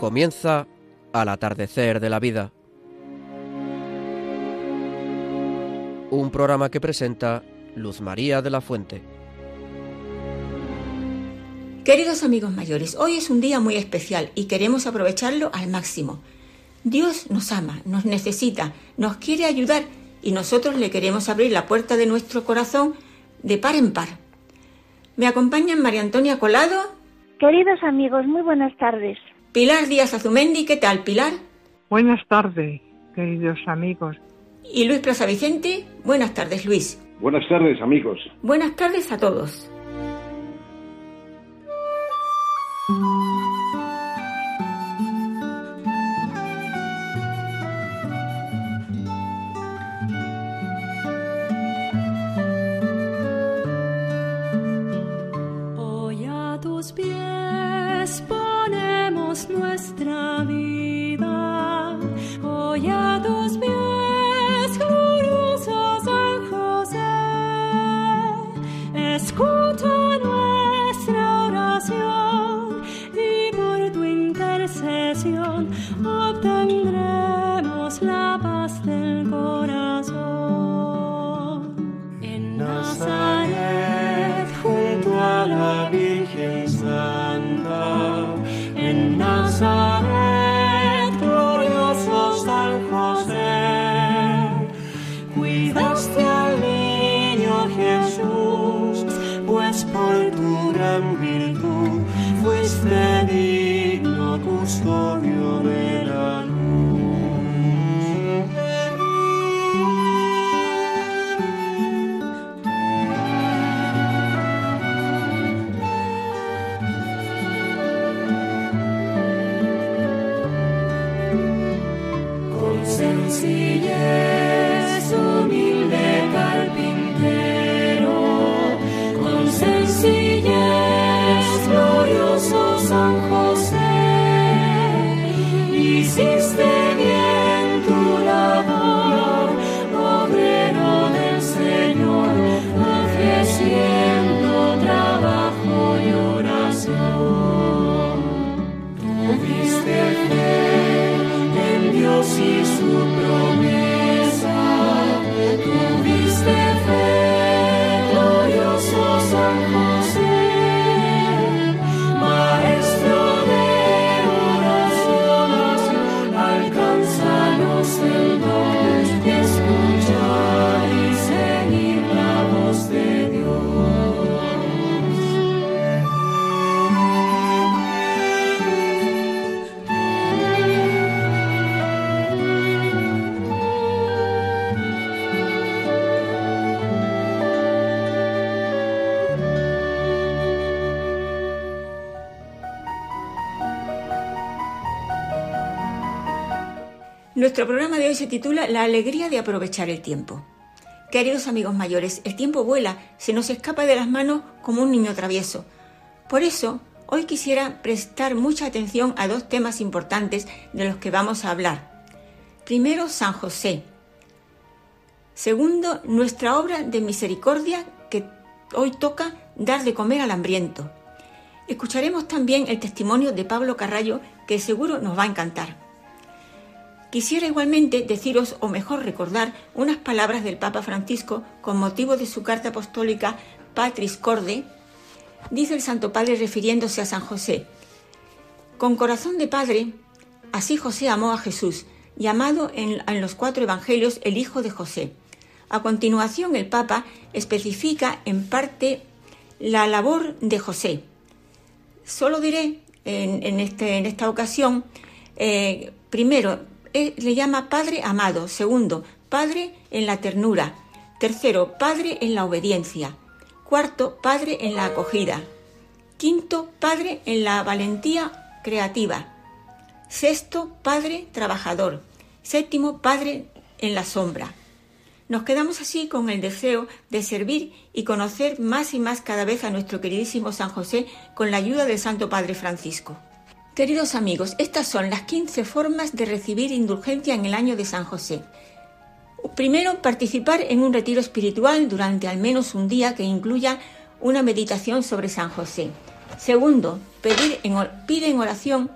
Comienza al atardecer de la vida. Un programa que presenta Luz María de la Fuente. Queridos amigos mayores, hoy es un día muy especial y queremos aprovecharlo al máximo. Dios nos ama, nos necesita, nos quiere ayudar y nosotros le queremos abrir la puerta de nuestro corazón de par en par. Me acompañan María Antonia Colado. Queridos amigos, muy buenas tardes. Pilar Díaz Azumendi, ¿qué tal, Pilar? Buenas tardes, queridos amigos. Y Luis Plaza Vicente, buenas tardes, Luis. Buenas tardes, amigos. Buenas tardes a todos. La alegría de aprovechar el tiempo. Queridos amigos mayores, el tiempo vuela, se nos escapa de las manos como un niño travieso. Por eso, hoy quisiera prestar mucha atención a dos temas importantes de los que vamos a hablar. Primero, San José. Segundo, nuestra obra de misericordia que hoy toca dar de comer al hambriento. Escucharemos también el testimonio de Pablo Carrallo que seguro nos va a encantar. Quisiera igualmente deciros, o mejor recordar, unas palabras del Papa Francisco con motivo de su carta apostólica Patris Corde. Dice el Santo Padre refiriéndose a San José, con corazón de Padre, así José amó a Jesús, llamado en, los cuatro evangelios el Hijo de José. A continuación, el Papa especifica en parte la labor de José. Solo diré en, este, esta ocasión, eh, primero, eh, le llama Padre amado. Segundo, Padre en la ternura. Tercero, Padre en la obediencia. Cuarto, Padre en la acogida. Quinto, Padre en la valentía creativa. Sexto, Padre trabajador. Séptimo, Padre en la sombra. Nos quedamos así con el deseo de servir y conocer más y más cada vez a nuestro queridísimo San José con la ayuda del Santo Padre Francisco. Queridos amigos, estas son las 15 formas de recibir indulgencia en el año de San José. Primero, participar en un retiro espiritual durante al menos un día que incluya una meditación sobre San José. Segundo, pedir en, pide en oración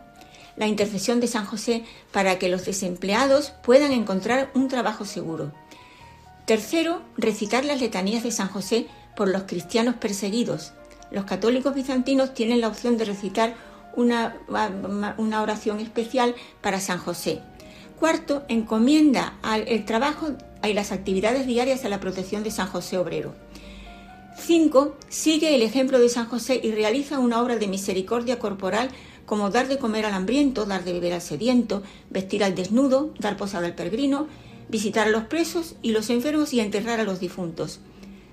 la intercesión de San José para que los desempleados puedan encontrar un trabajo seguro. Tercero, recitar las letanías de San José por los cristianos perseguidos. Los católicos bizantinos tienen la opción de recitar una, oración especial para San José. Cuarto, encomienda el trabajo y las actividades diarias a la protección de San José Obrero. Cinco, sigue el ejemplo de San José y realiza una obra de misericordia corporal como dar de comer al hambriento, dar de beber al sediento, vestir al desnudo, dar posada al peregrino, visitar a los presos y los enfermos y enterrar a los difuntos.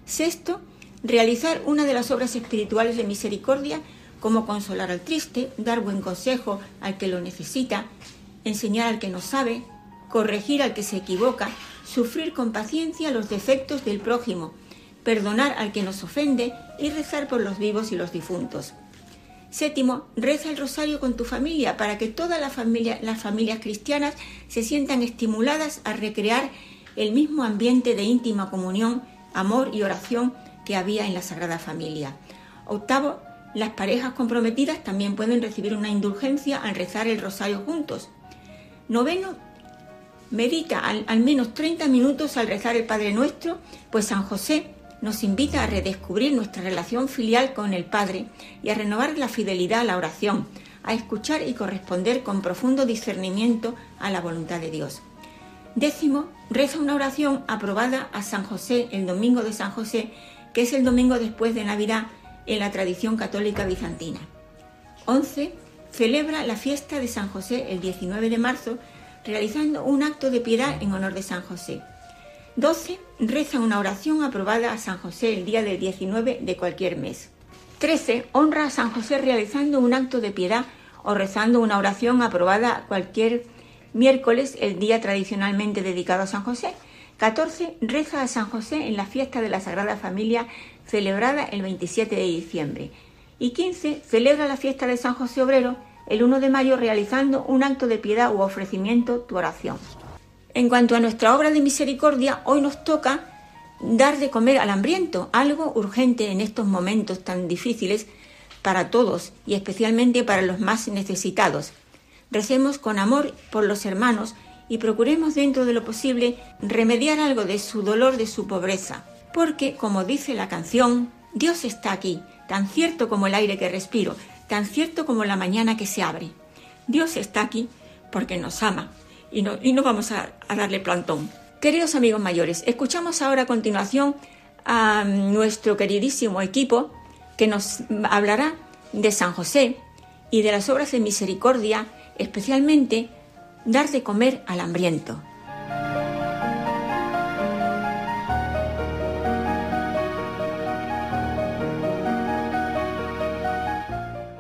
Sexto, realizar una de las obras espirituales de misericordia como consolar al triste, dar buen consejo al que lo necesita, enseñar al que no sabe, corregir al que se equivoca, sufrir con paciencia los defectos del prójimo, perdonar al que nos ofende y rezar por los vivos y los difuntos. Séptimo, reza el rosario con tu familia para que todas las familias cristianas se sientan estimuladas a recrear el mismo ambiente de íntima comunión, amor y oración que había en la Sagrada Familia. Octavo, las parejas comprometidas también pueden recibir una indulgencia al rezar el rosario juntos. Noveno, medita al, al menos 30 minutos al rezar el Padre Nuestro, pues San José nos invita a redescubrir nuestra relación filial con el Padre y a renovar la fidelidad a la oración, a escuchar y corresponder con profundo discernimiento a la voluntad de Dios. Décimo, reza una oración aprobada a San José el domingo de San José, que es el domingo después de Navidad en la tradición católica bizantina. Once, celebra la fiesta de San José el 19 de marzo, realizando un acto de piedad en honor de San José. 12. Reza una oración aprobada a San José el día del 19 de cualquier mes. 13. Honra a San José realizando un acto de piedad o rezando una oración aprobada cualquier miércoles, el día tradicionalmente dedicado a San José. 14. Reza a San José en la fiesta de la Sagrada Familia celebrada el 27 de diciembre. Y 15. Celebra la fiesta de San José Obrero el 1 de mayo realizando un acto de piedad u ofrecimiento tu oración. En cuanto a nuestra obra de misericordia, hoy nos toca dar de comer al hambriento, algo urgente en estos momentos tan difíciles para todos y especialmente para los más necesitados. Recemos con amor por los hermanos y procuremos dentro de lo posible remediar algo de su dolor, de su pobreza. Porque, como dice la canción, Dios está aquí, tan cierto como el aire que respiro, tan cierto como la mañana que se abre. Dios está aquí porque nos ama y no, vamos a, a darle plantón. Queridos amigos mayores, escuchamos ahora a continuación a nuestro queridísimo equipo que nos hablará de San José y de las obras de misericordia, especialmente dar de comer al hambriento.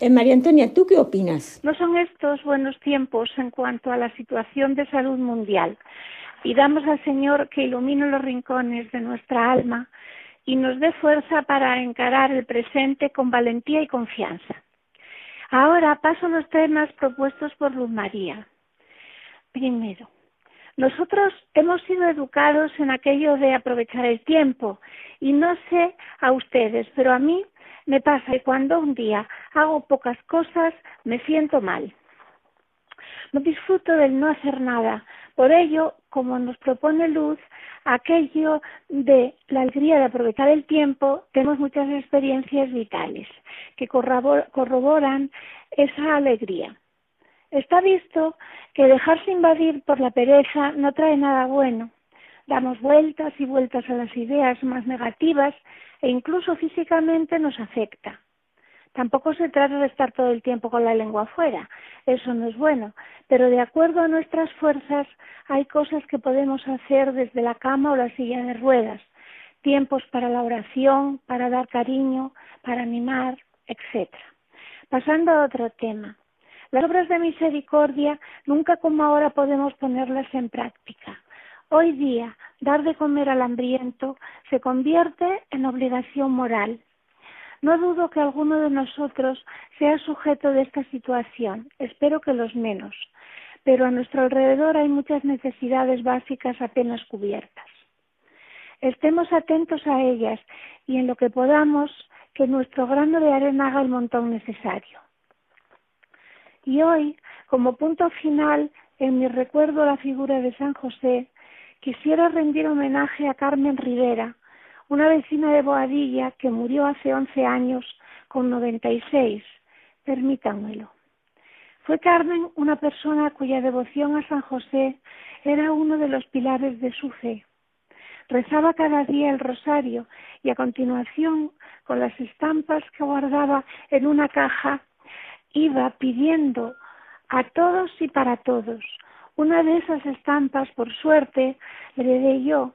Eh, María Antonia, ¿tú qué opinas? No son estos buenos tiempos en cuanto a la situación de salud mundial. Pidamos al Señor que ilumine los rincones de nuestra alma y nos dé fuerza para encarar el presente con valentía y confianza. Ahora paso a los temas propuestos por Luz María. Primero, nosotros hemos sido educados en aquello de aprovechar el tiempo y no sé a ustedes, pero a mí me pasa que cuando un día hago pocas cosas me siento mal. No disfruto del no hacer nada, por ello, como nos propone Luz, aquello de la alegría de aprovechar el tiempo, tenemos muchas experiencias vitales que corroboran esa alegría. Está visto que dejarse invadir por la pereza no trae nada bueno. Damos vueltas y vueltas a las ideas más negativas e incluso físicamente nos afecta. Tampoco se trata de estar todo el tiempo con la lengua afuera, eso no es bueno, pero de acuerdo a nuestras fuerzas hay cosas que podemos hacer desde la cama o la silla de ruedas, tiempos para la oración, para dar cariño, para animar, etc. Pasando a otro tema. Las obras de misericordia nunca como ahora podemos ponerlas en práctica. Hoy día, dar de comer al hambriento se convierte en obligación moral. No dudo que alguno de nosotros sea sujeto de esta situación, espero que los menos, pero a nuestro alrededor hay muchas necesidades básicas apenas cubiertas. Estemos atentos a ellas y en lo que podamos que nuestro grano de arena haga el montón necesario. Y hoy, como punto final en mi recuerdo a la figura de San José, quisiera rendir homenaje a Carmen Rivera, una vecina de Boadilla que murió hace 11 años con 96. Permítanmelo. Fue Carmen una persona cuya devoción a San José era uno de los pilares de su fe. Rezaba cada día el rosario y a continuación, con las estampas que guardaba en una caja, iba pidiendo a todos y para todos. Una de esas estampas, por suerte, heredé yo,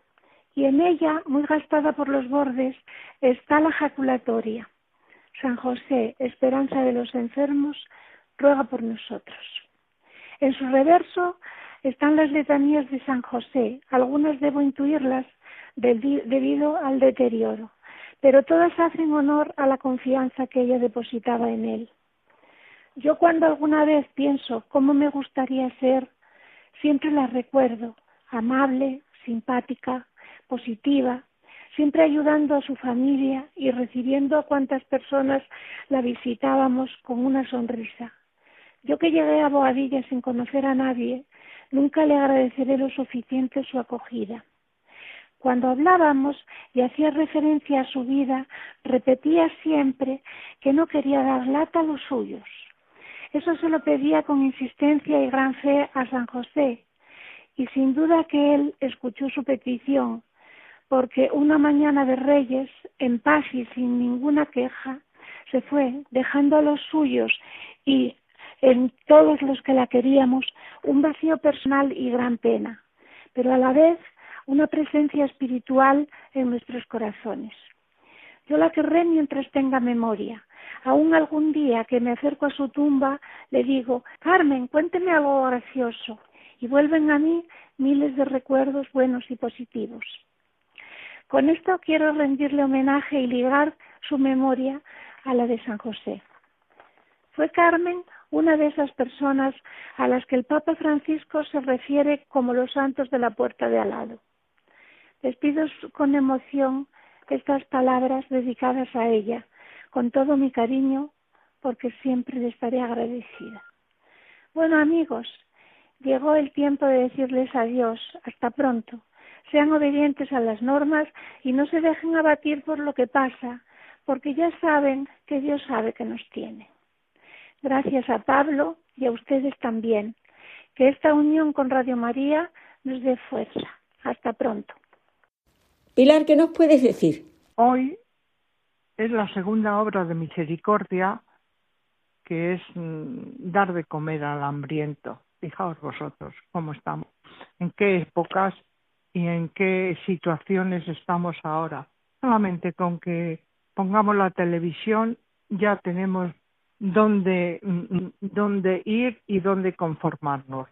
y en ella, muy gastada por los bordes, está la jaculatoria. San José, esperanza de los enfermos, ruega por nosotros. En su reverso están las letanías de San José, algunas debo intuirlas debido al deterioro, pero todas hacen honor a la confianza que ella depositaba en él. Yo cuando alguna vez pienso cómo me gustaría ser, siempre la recuerdo, amable, simpática, positiva, siempre ayudando a su familia y recibiendo a cuantas personas la visitábamos con una sonrisa. Yo que llegué a Boadilla sin conocer a nadie, nunca le agradeceré lo suficiente su acogida. Cuando hablábamos y hacía referencia a su vida, repetía siempre que no quería dar lata a los suyos. Eso se lo pedía con insistencia y gran fe a San José, y sin duda que él escuchó su petición, porque una mañana de Reyes, en paz y sin ninguna queja, se fue, dejando a los suyos y en todos los que la queríamos un vacío personal y gran pena, pero a la vez una presencia espiritual en nuestros corazones. Yo la querré mientras tenga memoria. Aún algún día que me acerco a su tumba le digo, Carmen, cuénteme algo gracioso. Y vuelven a mí miles de recuerdos buenos y positivos. Con esto quiero rendirle homenaje y ligar su memoria a la de San José. Fue Carmen una de esas personas a las que el Papa Francisco se refiere como los santos de la puerta de al lado. Les pido con emoción estas palabras dedicadas a ella, con todo mi cariño, porque siempre le estaré agradecida. Bueno amigos, llegó el tiempo de decirles adiós, hasta pronto. Sean obedientes a las normas y no se dejen abatir por lo que pasa, porque ya saben que Dios sabe que nos tiene. Gracias a Pablo y a ustedes también. Que esta unión con Radio María nos dé fuerza. Hasta pronto. Pilar, ¿qué nos puedes decir? Hoy es la segunda obra de misericordia que es mm, dar de comer al hambriento. Fijaos vosotros cómo estamos, en qué épocas y en qué situaciones estamos ahora. Solamente con que pongamos la televisión ya tenemos dónde, mm, dónde ir y dónde conformarnos.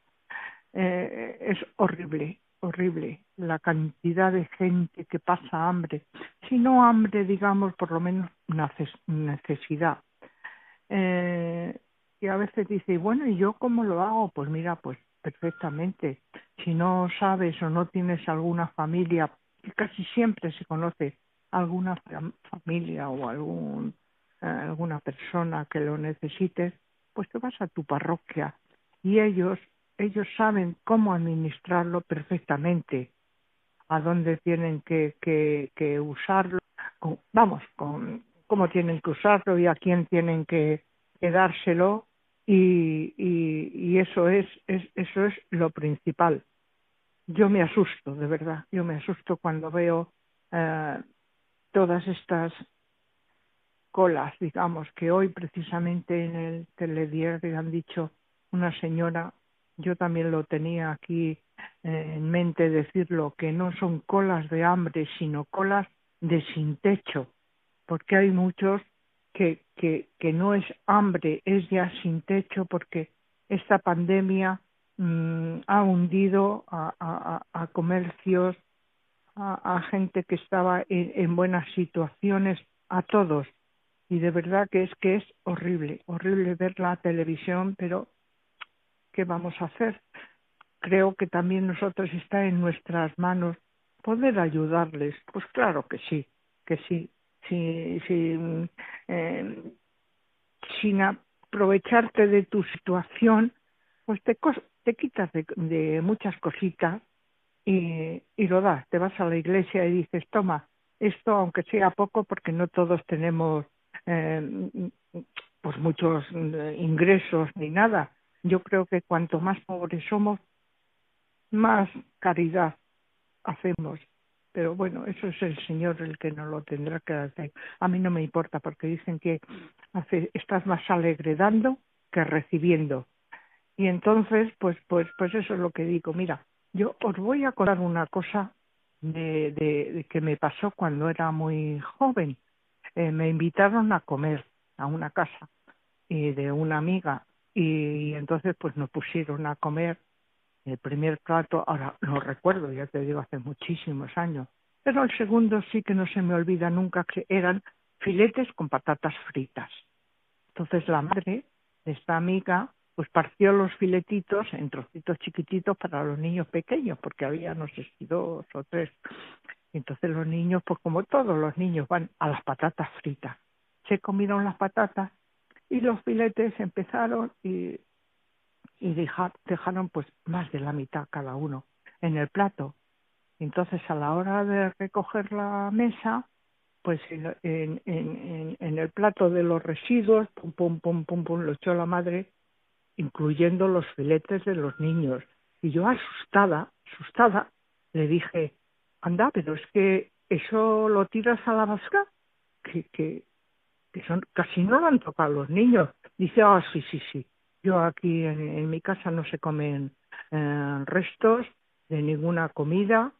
Eh, es horrible, horrible la cantidad de gente que pasa hambre, si no hambre, digamos, por lo menos necesidad. Eh, y a veces dice, bueno, ¿y yo cómo lo hago? Pues mira, pues perfectamente. Si no sabes o no tienes alguna familia, casi siempre se conoce alguna familia o algún, eh, alguna persona que lo necesite, pues te vas a tu parroquia y ellos ellos saben cómo administrarlo perfectamente, a dónde tienen que, usarlo, vamos, con cómo tienen que usarlo y a quién tienen que, dárselo y, y, eso es, es, eso es lo principal. Yo me asusto, de verdad, yo me asusto cuando veo eh, todas estas colas, digamos, que hoy precisamente en el telediario han dicho una señora yo también lo tenía aquí eh, en mente decirlo, que no son colas de hambre, sino colas de sin techo, porque hay muchos que, que, que no es hambre, es ya sin techo, porque esta pandemia mm, ha hundido a, a, a comercios a, gente que estaba en, buenas situaciones, a todos. Y de verdad que es que es horrible, horrible ver la televisión, pero ¿qué vamos a hacer? Creo que también nosotros está en nuestras manos poder ayudarles. Pues claro que sí, que sí. Si, si, eh, sin aprovecharte de tu situación, pues te, te quitas de, muchas cositas y, y lo das. Te vas a la iglesia y dices, toma, esto aunque sea poco, porque no todos tenemos eh, pues muchos eh, ingresos ni nada. Yo creo que cuanto más pobres somos, más caridad hacemos. Pero bueno, eso es el Señor el que nos lo tendrá que hacer. A mí no me importa porque dicen que hace, estás más alegre dando que recibiendo. Y entonces, pues, pues, pues eso es lo que digo. Mira, yo os voy a contar una cosa de, de, que me pasó cuando era muy joven. Eh, me invitaron a comer a una casa y de una amiga y entonces pues nos pusieron a comer el primer plato, ahora lo recuerdo, ya te digo, hace muchísimos años, pero el segundo sí que no se me olvida nunca que eran filetes con patatas fritas. Entonces la madre de esta amiga pues partió los filetitos en trocitos chiquititos para los niños pequeños, porque había no sé si dos o tres. Entonces los niños, pues como todos los niños, van a las patatas fritas. Se comieron las patatas y los filetes empezaron y y dejaron pues más de la mitad cada uno en el plato. Entonces a la hora de recoger la mesa, pues en, en, en, en el plato de los residuos, pum, pum, pum, pum, pum, lo echó la madre, incluyendo los filetes de los niños. Y yo asustada, asustada, le dije, anda, pero es que eso lo tiras a la basura, que, que, que son, casi no lo han tocado los niños. Dice, ah, sí, sí, sí. Yo aquí en, mi casa no se comen eh, restos de ninguna comida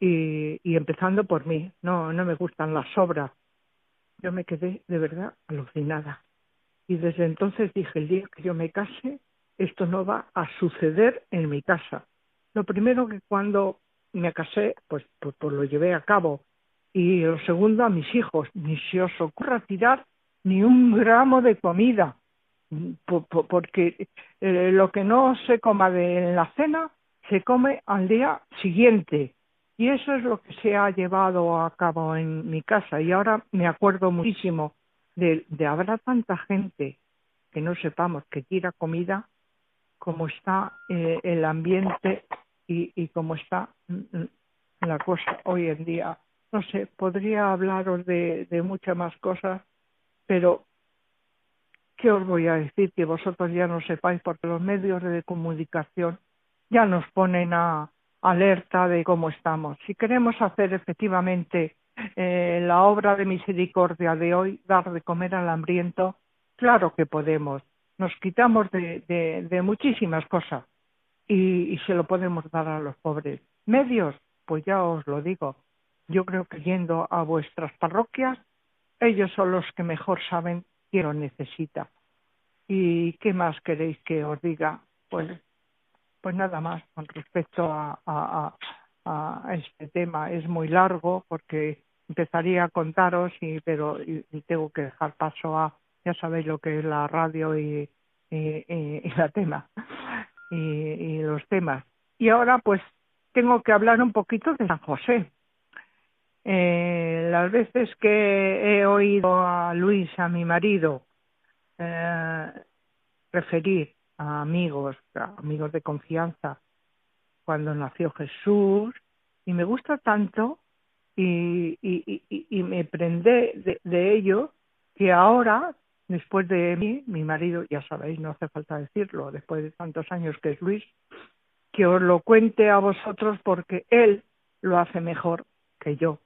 y, y empezando por mí, no, no me gustan las sobras. Yo me quedé de verdad alucinada. Y desde entonces dije, el día que yo me case, esto no va a suceder en mi casa. Lo primero que cuando me casé, pues, pues, pues lo llevé a cabo. Y lo segundo, a mis hijos, ni se os ocurra tirar ni un gramo de comida porque eh, lo que no se coma en la cena se come al día siguiente. Y eso es lo que se ha llevado a cabo en mi casa. Y ahora me acuerdo muchísimo de, de habrá tanta gente que no sepamos que tira comida, como está eh, el ambiente y, y cómo está mm, mm, la cosa hoy en día. No sé, podría hablaros de, de muchas más cosas, pero ¿qué os voy a decir que vosotros ya no sepáis? Porque los medios de comunicación ya nos ponen a alerta de cómo estamos. Si queremos hacer efectivamente eh, la obra de misericordia de hoy, dar de comer al hambriento, claro que podemos. Nos quitamos de, de, muchísimas cosas y se lo podemos dar a los pobres. Medios, pues ya os lo digo. Yo creo que yendo a vuestras parroquias, ellos son los que mejor saben lo necesita. ¿Y qué más queréis que os diga? Pues, pues nada más con respecto a, a, a, este tema. Es muy largo porque empezaría a contaros, y, pero y, tengo que dejar paso a, ya sabéis lo que es la radio y, y, y la tema y los temas. Y ahora pues tengo que hablar un poquito de San José. Eh, las veces que he oído a Luis, a mi marido, eh, referir a amigos, amigos de confianza, cuando nació Jesús, y me gusta tanto y, y, y, y me prende de, de ello que ahora, después de mí, mi marido, ya sabéis, no hace falta decirlo, después de tantos años que es Luis, que os lo cuente a vosotros porque él lo hace mejor que yo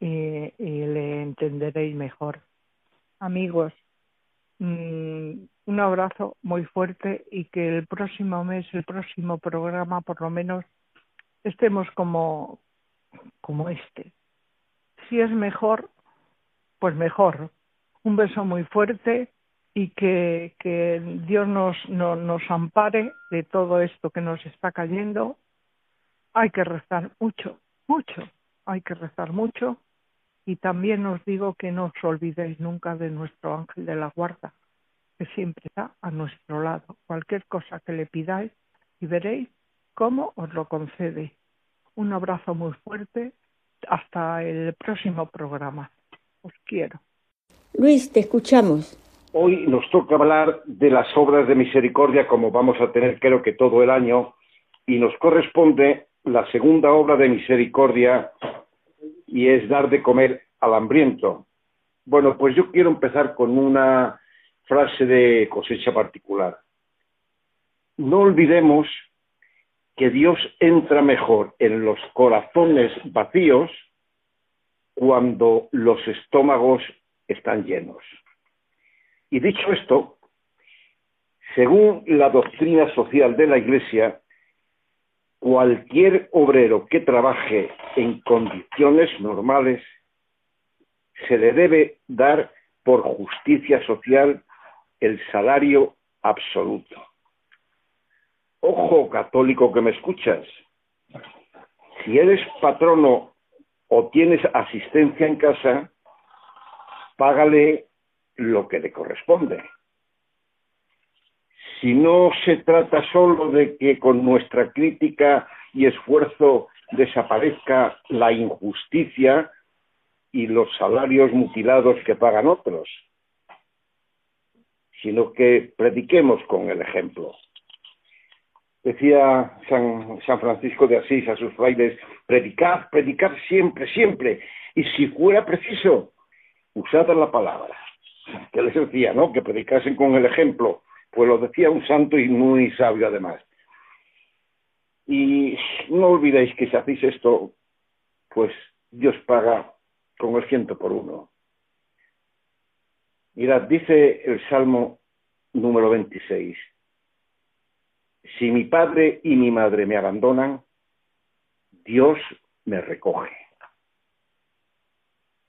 y, le entenderéis mejor. Amigos, mm, un abrazo muy fuerte y que el próximo mes, el próximo programa, por lo menos, estemos como, como este. Si es mejor, pues mejor. Un beso muy fuerte y que, que Dios nos, no, nos ampare de todo esto que nos está cayendo. Hay que rezar mucho, mucho, hay que rezar mucho y también os digo que no os olvidéis nunca de nuestro ángel de la guarda, que siempre está a nuestro lado. Cualquier cosa que le pidáis y veréis cómo os lo concede. Un abrazo muy fuerte. Hasta el próximo programa. Os quiero. Luis, te escuchamos. Hoy nos toca hablar de las obras de misericordia como vamos a tener creo que todo el año y nos corresponde la segunda obra de misericordia y es dar de comer al hambriento. Bueno, pues yo quiero empezar con una frase de cosecha particular. No olvidemos que Dios entra mejor en los corazones vacíos cuando los estómagos están llenos. Y dicho esto, según la doctrina social de la Iglesia, cualquier obrero que trabaje en condiciones normales se le debe dar por justicia social el salario absoluto. Ojo católico que me escuchas, si eres patrono o tienes asistencia en casa, págale lo que le corresponde. Si no se trata solo de que con nuestra crítica y esfuerzo desaparezca la injusticia y los salarios mutilados que pagan otros, sino que prediquemos con el ejemplo. Decía San, San, Francisco de Asís a sus frailes, predicad, predicad siempre, siempre, y si fuera preciso, usad la palabra que les decía, ¿no? Que predicasen con el ejemplo. Pues lo decía un santo y muy sabio además. Y no olvidéis que si hacéis esto, pues Dios paga con el ciento por uno. Mirad, dice el Salmo número 26, si mi padre y mi madre me abandonan, Dios me recoge.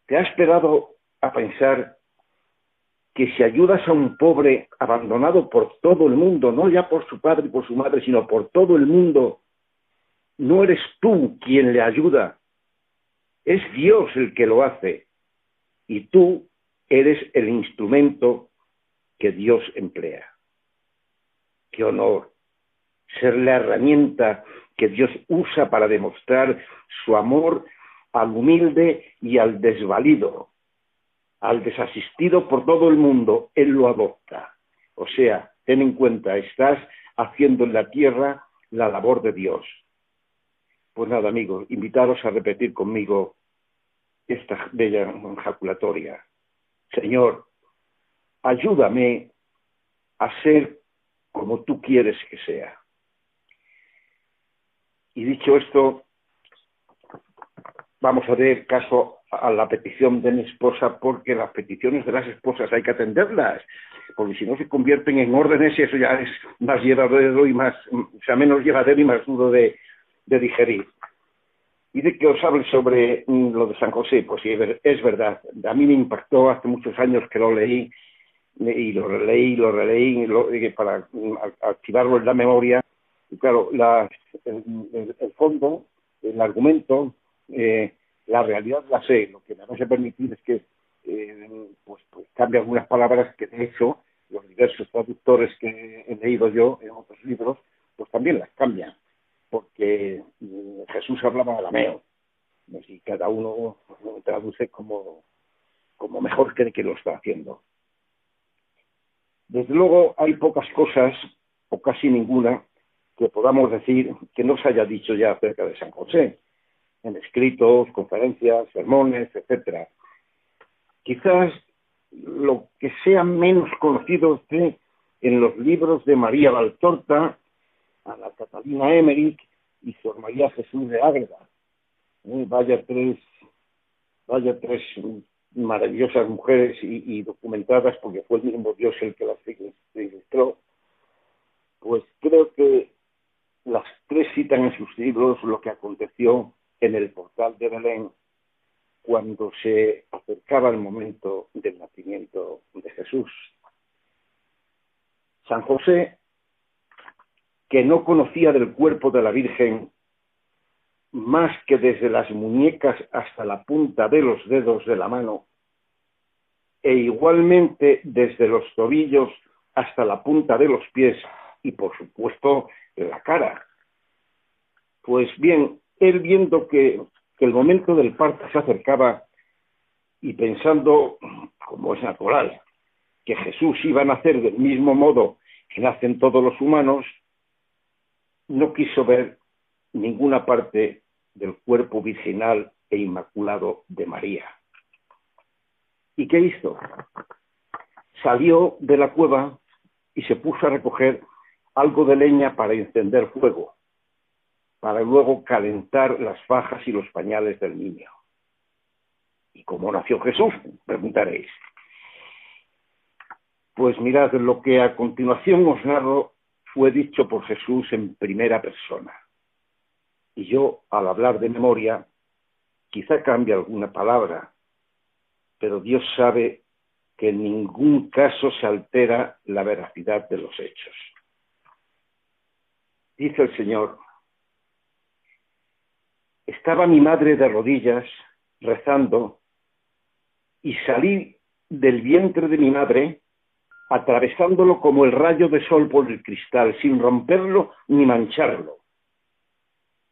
¿Te has esperado a pensar que si ayudas a un pobre abandonado por todo el mundo, no ya por su padre y por su madre, sino por todo el mundo, no eres tú quien le ayuda, es Dios el que lo hace. Y tú eres el instrumento que Dios emplea. Qué honor ser la herramienta que Dios usa para demostrar su amor al humilde y al desvalido, al desasistido por todo el mundo, Él lo adopta. O sea, ten en cuenta, estás haciendo en la tierra la labor de Dios. Pues nada, amigos, invitaros a repetir conmigo esta bella ejaculatoria. Señor, ayúdame a ser como tú quieres que sea. Y dicho esto, vamos a ver caso a la petición de mi esposa porque las peticiones de las esposas hay que atenderlas, porque si no se convierten en órdenes y eso ya es más llevadero y más, o sea, menos llevadero y más duro de, digerir. Y de que os hable sobre mm, lo de San José, pues sí, es verdad. A mí me impactó hace muchos años que lo leí y lo releí, lo releí para mm, activarlo en la memoria. Y claro, el, fondo, el argumento, eh, la realidad la sé, lo que me vas a permitir es que eh, pues, pues cambie algunas palabras que de hecho los diversos traductores que he leído yo en otros libros, pues también las cambian, porque mm, Jesús hablaba arameo, y cada uno traduce como, como mejor cree que lo está haciendo. Desde luego hay pocas cosas, o casi ninguna, que podamos decir que no se haya dicho ya acerca de San José en escritos, conferencias, sermones, etcétera. Quizás lo que sea menos conocido esté en los libros de María Valtorta, la Catalina Emmerich y Sor María Jesús de Ágreda. Eh, vaya tres, vaya tres maravillosas mujeres y, documentadas, porque fue el mismo Dios el que las ilustró. Pues creo que las tres citan en sus libros lo que aconteció en el portal de Belén cuando se acercaba el momento del nacimiento de Jesús. San José, que no conocía del cuerpo de la Virgen, más que desde las muñecas hasta la punta de los dedos de la mano, e igualmente desde los tobillos hasta la punta de los pies y por supuesto la cara. Pues bien, él viendo que, el momento del parto se acercaba y pensando, como es natural, que Jesús iba a nacer del mismo modo que nacen todos los humanos, no quiso ver ninguna parte del cuerpo virginal e inmaculado de María. ¿Y qué hizo? Salió de la cueva y se puso a recoger algo de leña para encender fuego, para luego calentar las fajas y los pañales del niño. ¿Y cómo nació Jesús? Preguntaréis. Pues mirad, lo que a continuación os narro fue dicho por Jesús en primera persona. Y yo, al hablar de memoria, quizá cambie alguna palabra, pero Dios sabe que en ningún caso se altera la veracidad de los hechos. Dice el Señor, estaba mi madre de rodillas rezando y salí del vientre de mi madre atravesándolo como el rayo de sol por el cristal, sin romperlo ni mancharlo.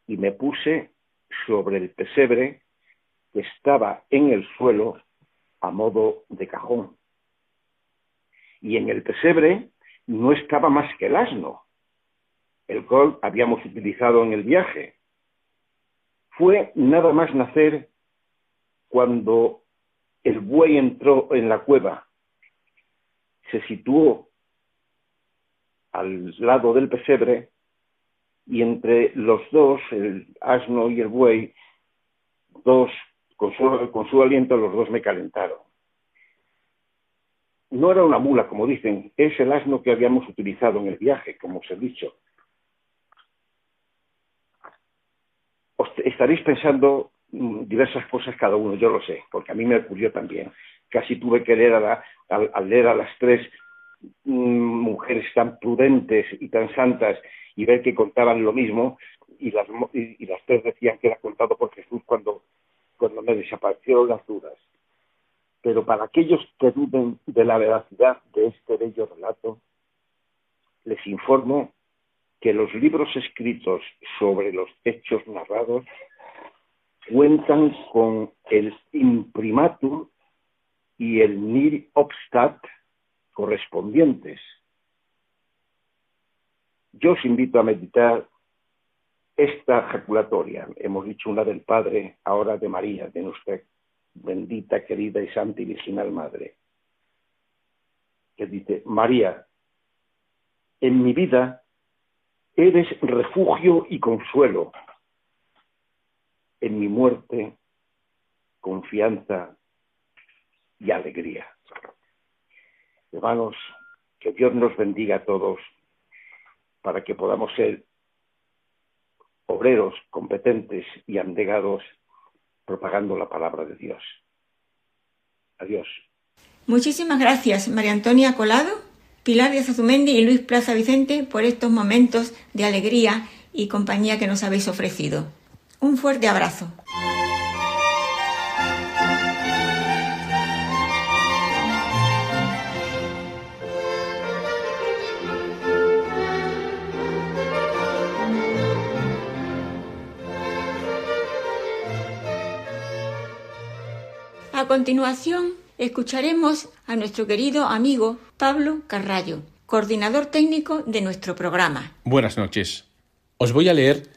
Y me puse sobre el pesebre que estaba en el suelo a modo de cajón. Y en el pesebre no estaba más que el asno, el cual habíamos utilizado en el viaje. Fue nada más nacer cuando el buey entró en la cueva, se situó al lado del pesebre y entre los dos, el asno y el buey, dos con su, aliento los dos me calentaron. No era una mula, como dicen, es el asno que habíamos utilizado en el viaje, como os he dicho. Estaréis pensando mm, diversas cosas cada uno, yo lo sé, porque a mí me ocurrió también. Casi tuve que leer a al, leer a las tres mm, mujeres tan prudentes y tan santas y ver que contaban lo mismo y las, y las tres decían que era contado por Jesús cuando cuando me desaparecieron las dudas. Pero para aquellos que duden de la veracidad de este bello relato, les informo que los libros escritos sobre los hechos narrados cuentan con el imprimatur y el nil obstat correspondientes. Yo os invito a meditar esta jaculatoria, hemos dicho una del Padre, ahora de María, de nuestra bendita, querida y santa y virginal Madre, que dice, María, en mi vida eres refugio y consuelo, en mi muerte, confianza y alegría. Hermanos, que Dios nos bendiga a todos para que podamos ser obreros competentes y andegados propagando la palabra de Dios. Adiós. Muchísimas gracias, María Antonia Colado, Pilar de Azumendi y Luis Plaza Vicente por estos momentos de alegría y compañía que nos habéis ofrecido. Un fuerte abrazo. A continuación, escucharemos a nuestro querido amigo Pablo Carrallo, coordinador técnico de nuestro programa. Buenas noches. Os voy a leer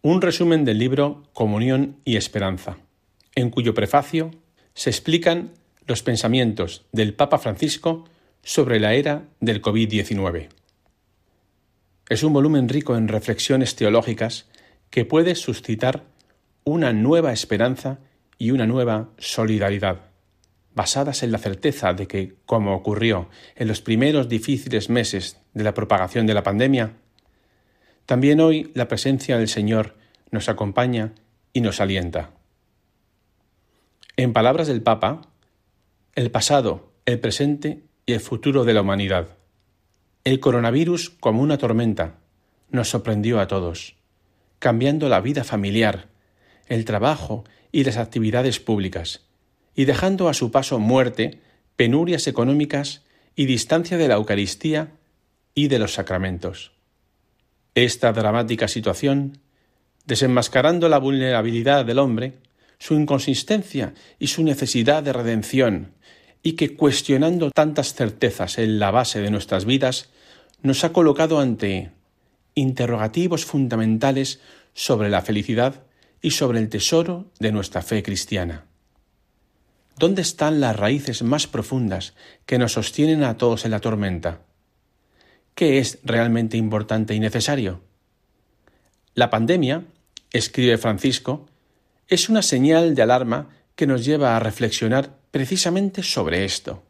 un resumen del libro Comunión y Esperanza, en cuyo prefacio se explican los pensamientos del Papa Francisco sobre la era del COVID-19. Es un volumen rico en reflexiones teológicas que puede suscitar una nueva esperanza y una nueva solidaridad, basadas en la certeza de que, como ocurrió en los primeros difíciles meses de la propagación de la pandemia, también hoy la presencia del Señor nos acompaña y nos alienta. En palabras del Papa, el pasado, el presente y el futuro de la humanidad. El coronavirus, como una tormenta, nos sorprendió a todos, cambiando la vida familiar, el trabajo y las actividades públicas, y dejando a su paso muerte, penurias económicas y distancia de la Eucaristía y de los sacramentos. Esta dramática situación, desenmascarando la vulnerabilidad del hombre, su inconsistencia y su necesidad de redención, y que cuestionando tantas certezas en la base de nuestras vidas, nos ha colocado ante interrogativos fundamentales sobre la felicidad y sobre el tesoro de nuestra fe cristiana. ¿Dónde están las raíces más profundas que nos sostienen a todos en la tormenta? ¿Qué es realmente importante y necesario? La pandemia, escribe Francisco, es una señal de alarma que nos lleva a reflexionar precisamente sobre esto.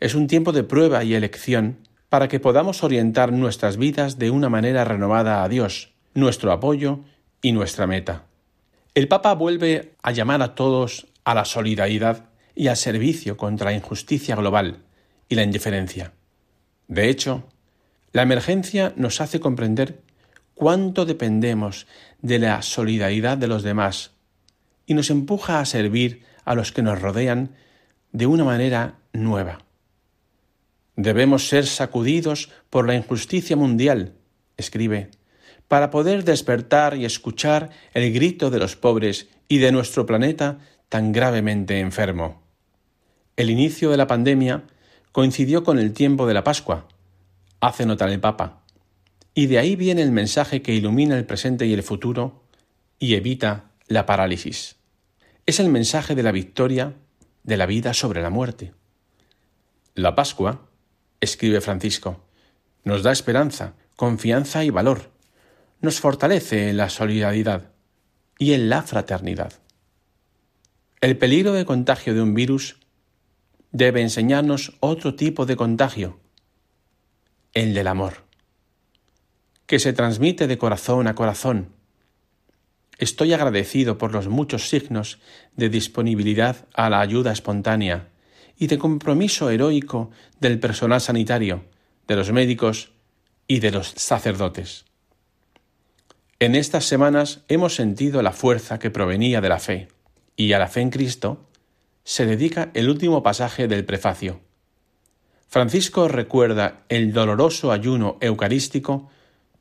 Es un tiempo de prueba y elección para que podamos orientar nuestras vidas de una manera renovada a Dios, nuestro apoyo y nuestra meta. El Papa vuelve a llamar a todos a la solidaridad y al servicio contra la injusticia global y la indiferencia. De hecho, la emergencia nos hace comprender cuánto dependemos de la solidaridad de los demás y nos empuja a servir a los que nos rodean de una manera nueva. Debemos ser sacudidos por la injusticia mundial, escribe, para poder despertar y escuchar el grito de los pobres y de nuestro planeta tan gravemente enfermo. El inicio de la pandemia coincidió con el tiempo de la Pascua, hace notar el Papa, y de ahí viene el mensaje que ilumina el presente y el futuro y evita la parálisis. Es el mensaje de la victoria de la vida sobre la muerte. La Pascua, escribe Francisco, nos da esperanza, confianza y valor, nos fortalece en la solidaridad y en la fraternidad. El peligro de contagio de un virus debe enseñarnos otro tipo de contagio, el del amor, que se transmite de corazón a corazón. Estoy agradecido por los muchos signos de disponibilidad a la ayuda espontánea y de compromiso heroico del personal sanitario, de los médicos y de los sacerdotes. En estas semanas hemos sentido la fuerza que provenía de la fe, y a la fe en Cristo se dedica el último pasaje del prefacio. Francisco recuerda el doloroso ayuno eucarístico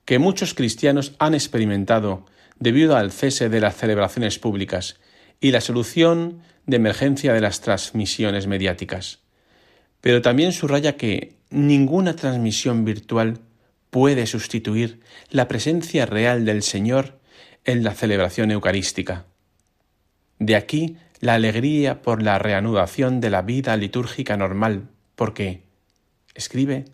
que muchos cristianos han experimentado debido al cese de las celebraciones públicas y la solución de emergencia de las transmisiones mediáticas. Pero también subraya que ninguna transmisión virtual puede sustituir la presencia real del Señor en la celebración eucarística. De aquí la alegría por la reanudación de la vida litúrgica normal, porque escribe,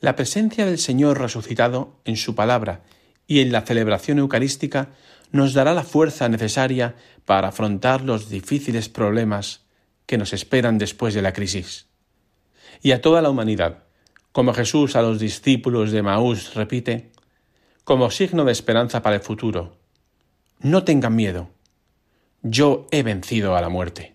la presencia del Señor resucitado en su palabra y en la celebración eucarística nos dará la fuerza necesaria para afrontar los difíciles problemas que nos esperan después de la crisis. Y a toda la humanidad, como Jesús a los discípulos de Maús repite, como signo de esperanza para el futuro, no tengan miedo, yo he vencido a la muerte.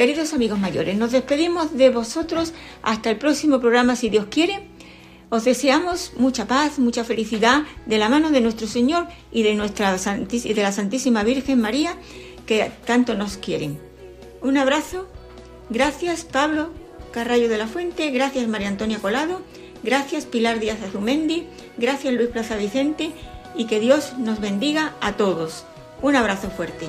Queridos amigos mayores, nos despedimos de vosotros hasta el próximo programa, si Dios quiere. Os deseamos mucha paz, mucha felicidad de la mano de nuestro Señor y de, nuestra de la Santísima Virgen María, que tanto nos quieren. Un abrazo. Gracias, Pablo Carrallo de la Fuente. Gracias, María Antonia Colado. Gracias, Pilar Díaz Azumendi. Gracias, Luis Plaza Vicente. Y que Dios nos bendiga a todos. Un abrazo fuerte.